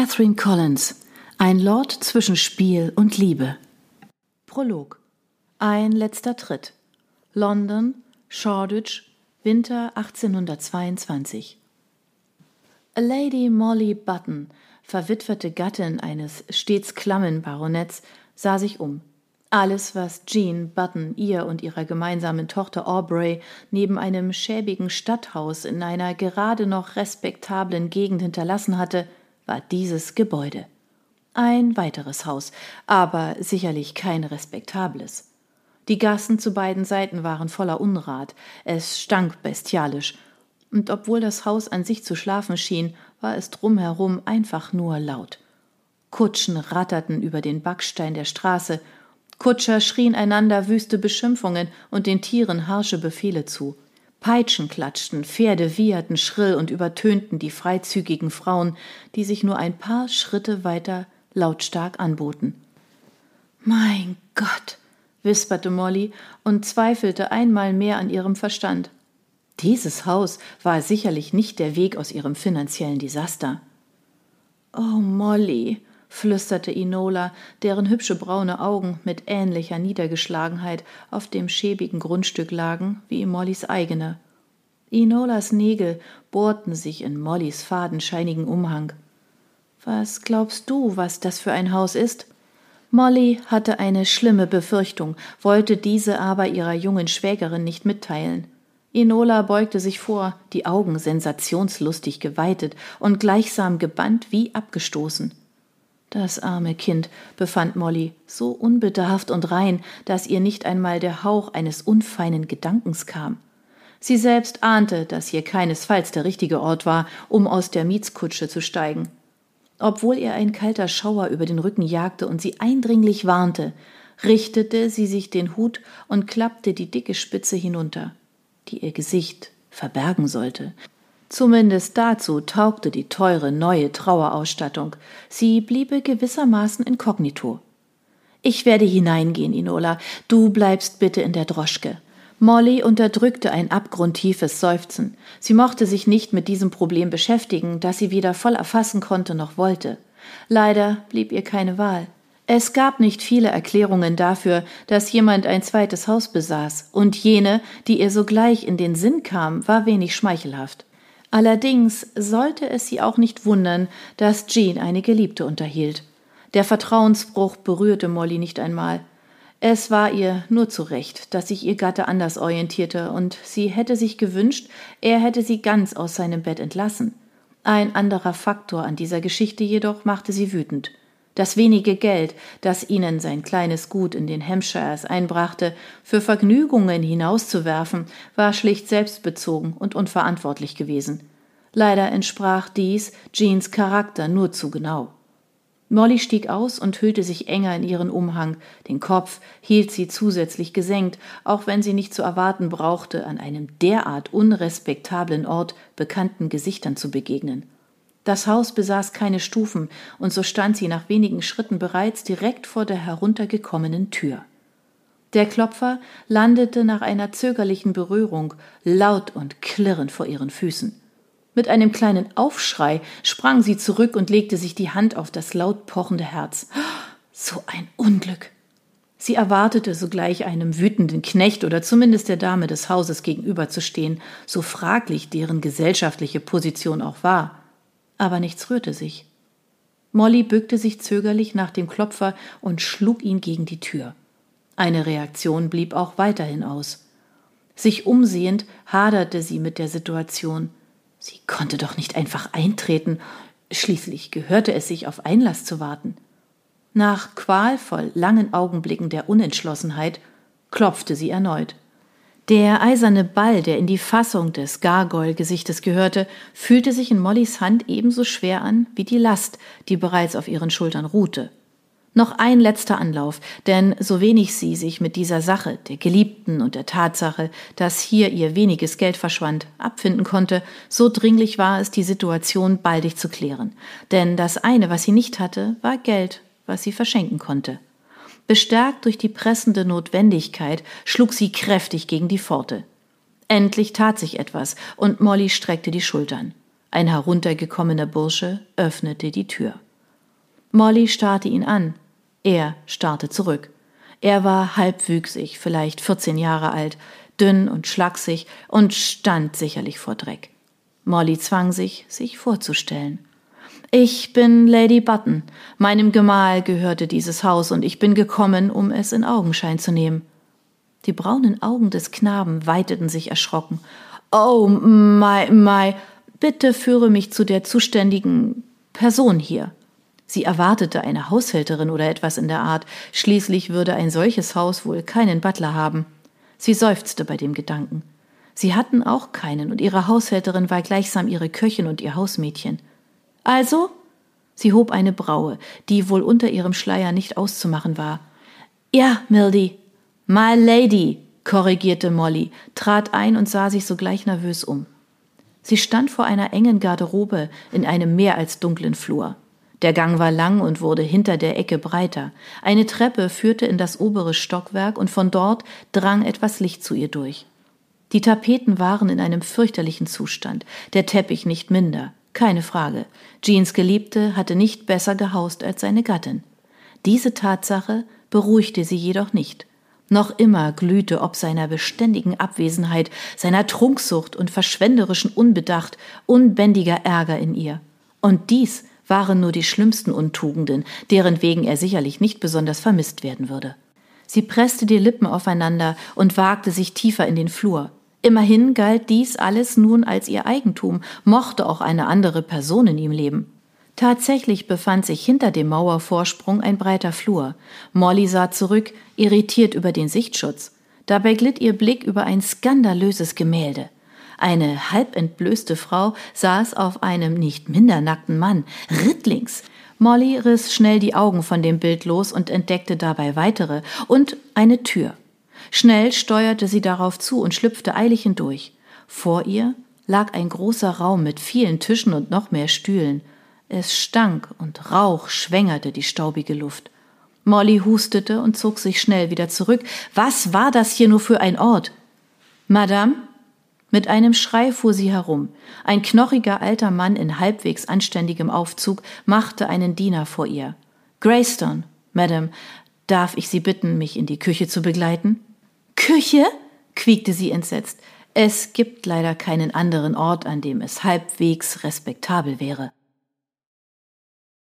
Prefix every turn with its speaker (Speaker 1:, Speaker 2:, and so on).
Speaker 1: Catherine Collins Ein Lord zwischen Spiel und Liebe. Prolog. Ein letzter Tritt. London, Shoreditch, Winter 1822 Lady Molly Button, verwitwete Gattin eines stets klammen Baronetts, sah sich um. Alles, was Jean Button ihr und ihrer gemeinsamen Tochter Aubrey neben einem schäbigen Stadthaus in einer gerade noch respektablen Gegend hinterlassen hatte, war dieses Gebäude. Ein weiteres Haus, aber sicherlich kein respektables. Die Gassen zu beiden Seiten waren voller Unrat, es stank bestialisch, und obwohl das Haus an sich zu schlafen schien, war es drumherum einfach nur laut. Kutschen ratterten über den Backstein der Straße, Kutscher schrien einander wüste Beschimpfungen und den Tieren harsche Befehle zu. Peitschen klatschten, Pferde wieherten schrill und übertönten die freizügigen Frauen, die sich nur ein paar Schritte weiter lautstark anboten. Mein Gott, wisperte Molly und zweifelte einmal mehr an ihrem Verstand. Dieses Haus war sicherlich nicht der Weg aus ihrem finanziellen Desaster. Oh, Molly, flüsterte Inola, deren hübsche braune Augen mit ähnlicher Niedergeschlagenheit auf dem schäbigen Grundstück lagen wie Mollys eigene. Inolas Nägel bohrten sich in Mollys fadenscheinigen Umhang. Was glaubst du, was das für ein Haus ist? Molly hatte eine schlimme Befürchtung, wollte diese aber ihrer jungen Schwägerin nicht mitteilen. Inola beugte sich vor, die Augen sensationslustig geweitet und gleichsam gebannt wie abgestoßen. Das arme Kind, befand Molly, so unbedarft und rein, dass ihr nicht einmal der Hauch eines unfeinen Gedankens kam. Sie selbst ahnte, dass hier keinesfalls der richtige Ort war, um aus der Mietskutsche zu steigen. Obwohl ihr ein kalter Schauer über den Rücken jagte und sie eindringlich warnte, richtete sie sich den Hut und klappte die dicke Spitze hinunter, die ihr Gesicht verbergen sollte, Zumindest dazu taugte die teure neue Trauerausstattung. Sie bliebe gewissermaßen inkognito. Ich werde hineingehen, Inola. Du bleibst bitte in der Droschke. Molly unterdrückte ein abgrundtiefes Seufzen. Sie mochte sich nicht mit diesem Problem beschäftigen, das sie weder voll erfassen konnte noch wollte. Leider blieb ihr keine Wahl. Es gab nicht viele Erklärungen dafür, dass jemand ein zweites Haus besaß, und jene, die ihr sogleich in den Sinn kam, war wenig schmeichelhaft. Allerdings sollte es sie auch nicht wundern, dass Jean eine Geliebte unterhielt. Der Vertrauensbruch berührte Molly nicht einmal. Es war ihr nur zu Recht, dass sich ihr Gatte anders orientierte, und sie hätte sich gewünscht, er hätte sie ganz aus seinem Bett entlassen. Ein anderer Faktor an dieser Geschichte jedoch machte sie wütend. Das wenige Geld, das ihnen sein kleines Gut in den Hampshires einbrachte, für Vergnügungen hinauszuwerfen, war schlicht selbstbezogen und unverantwortlich gewesen. Leider entsprach dies Jeans Charakter nur zu genau. Molly stieg aus und hüllte sich enger in ihren Umhang, den Kopf hielt sie zusätzlich gesenkt, auch wenn sie nicht zu erwarten brauchte, an einem derart unrespektablen Ort bekannten Gesichtern zu begegnen. Das Haus besaß keine Stufen, und so stand sie nach wenigen Schritten bereits direkt vor der heruntergekommenen Tür. Der Klopfer landete nach einer zögerlichen Berührung laut und klirrend vor ihren Füßen. Mit einem kleinen Aufschrei sprang sie zurück und legte sich die Hand auf das laut pochende Herz. So ein Unglück. Sie erwartete sogleich einem wütenden Knecht oder zumindest der Dame des Hauses gegenüberzustehen, so fraglich deren gesellschaftliche Position auch war aber nichts rührte sich. Molly bückte sich zögerlich nach dem Klopfer und schlug ihn gegen die Tür. Eine Reaktion blieb auch weiterhin aus. Sich umsehend haderte sie mit der Situation. Sie konnte doch nicht einfach eintreten, schließlich gehörte es sich auf Einlass zu warten. Nach qualvoll langen Augenblicken der Unentschlossenheit klopfte sie erneut. Der eiserne Ball, der in die Fassung des Gargoyle-Gesichtes gehörte, fühlte sich in Mollys Hand ebenso schwer an wie die Last, die bereits auf ihren Schultern ruhte. Noch ein letzter Anlauf, denn so wenig sie sich mit dieser Sache, der Geliebten und der Tatsache, dass hier ihr weniges Geld verschwand, abfinden konnte, so dringlich war es, die Situation baldig zu klären. Denn das eine, was sie nicht hatte, war Geld, was sie verschenken konnte. Bestärkt durch die pressende Notwendigkeit schlug sie kräftig gegen die Pforte. Endlich tat sich etwas, und Molly streckte die Schultern. Ein heruntergekommener Bursche öffnete die Tür. Molly starrte ihn an. Er starrte zurück. Er war halbwüchsig, vielleicht 14 Jahre alt, dünn und schlaksig und stand sicherlich vor Dreck. Molly zwang sich, sich vorzustellen. Ich bin Lady Button. Meinem Gemahl gehörte dieses Haus und ich bin gekommen, um es in Augenschein zu nehmen. Die braunen Augen des Knaben weiteten sich erschrocken. Oh, my, my, bitte führe mich zu der zuständigen Person hier. Sie erwartete eine Haushälterin oder etwas in der Art, schließlich würde ein solches Haus wohl keinen Butler haben. Sie seufzte bei dem Gedanken. Sie hatten auch keinen, und ihre Haushälterin war gleichsam ihre Köchin und ihr Hausmädchen. Also? Sie hob eine Braue, die wohl unter ihrem Schleier nicht auszumachen war. Ja, Mildy. My Lady, korrigierte Molly, trat ein und sah sich sogleich nervös um. Sie stand vor einer engen Garderobe in einem mehr als dunklen Flur. Der Gang war lang und wurde hinter der Ecke breiter. Eine Treppe führte in das obere Stockwerk und von dort drang etwas Licht zu ihr durch. Die Tapeten waren in einem fürchterlichen Zustand, der Teppich nicht minder, keine Frage. Jeans Geliebte hatte nicht besser gehaust als seine Gattin. Diese Tatsache beruhigte sie jedoch nicht. Noch immer glühte ob seiner beständigen Abwesenheit, seiner Trunksucht und verschwenderischen Unbedacht unbändiger Ärger in ihr. Und dies waren nur die schlimmsten Untugenden, deren wegen er sicherlich nicht besonders vermisst werden würde. Sie presste die Lippen aufeinander und wagte sich tiefer in den Flur. Immerhin galt dies alles nun als ihr Eigentum, mochte auch eine andere Person in ihm leben. Tatsächlich befand sich hinter dem Mauervorsprung ein breiter Flur. Molly sah zurück, irritiert über den Sichtschutz. Dabei glitt ihr Blick über ein skandalöses Gemälde. Eine halb entblößte Frau saß auf einem nicht minder nackten Mann, rittlings. Molly riss schnell die Augen von dem Bild los und entdeckte dabei weitere und eine Tür. Schnell steuerte sie darauf zu und schlüpfte eilig hindurch. Vor ihr lag ein großer Raum mit vielen Tischen und noch mehr Stühlen. Es stank und Rauch schwängerte die staubige Luft. Molly hustete und zog sich schnell wieder zurück. Was war das hier nur für ein Ort? Madame, mit einem Schrei fuhr sie herum. Ein knochiger alter Mann in halbwegs anständigem Aufzug machte einen Diener vor ihr. Greystone, Madame, darf ich Sie bitten, mich in die Küche zu begleiten? Küche? quiekte sie entsetzt. Es gibt leider keinen anderen Ort, an dem es halbwegs respektabel wäre.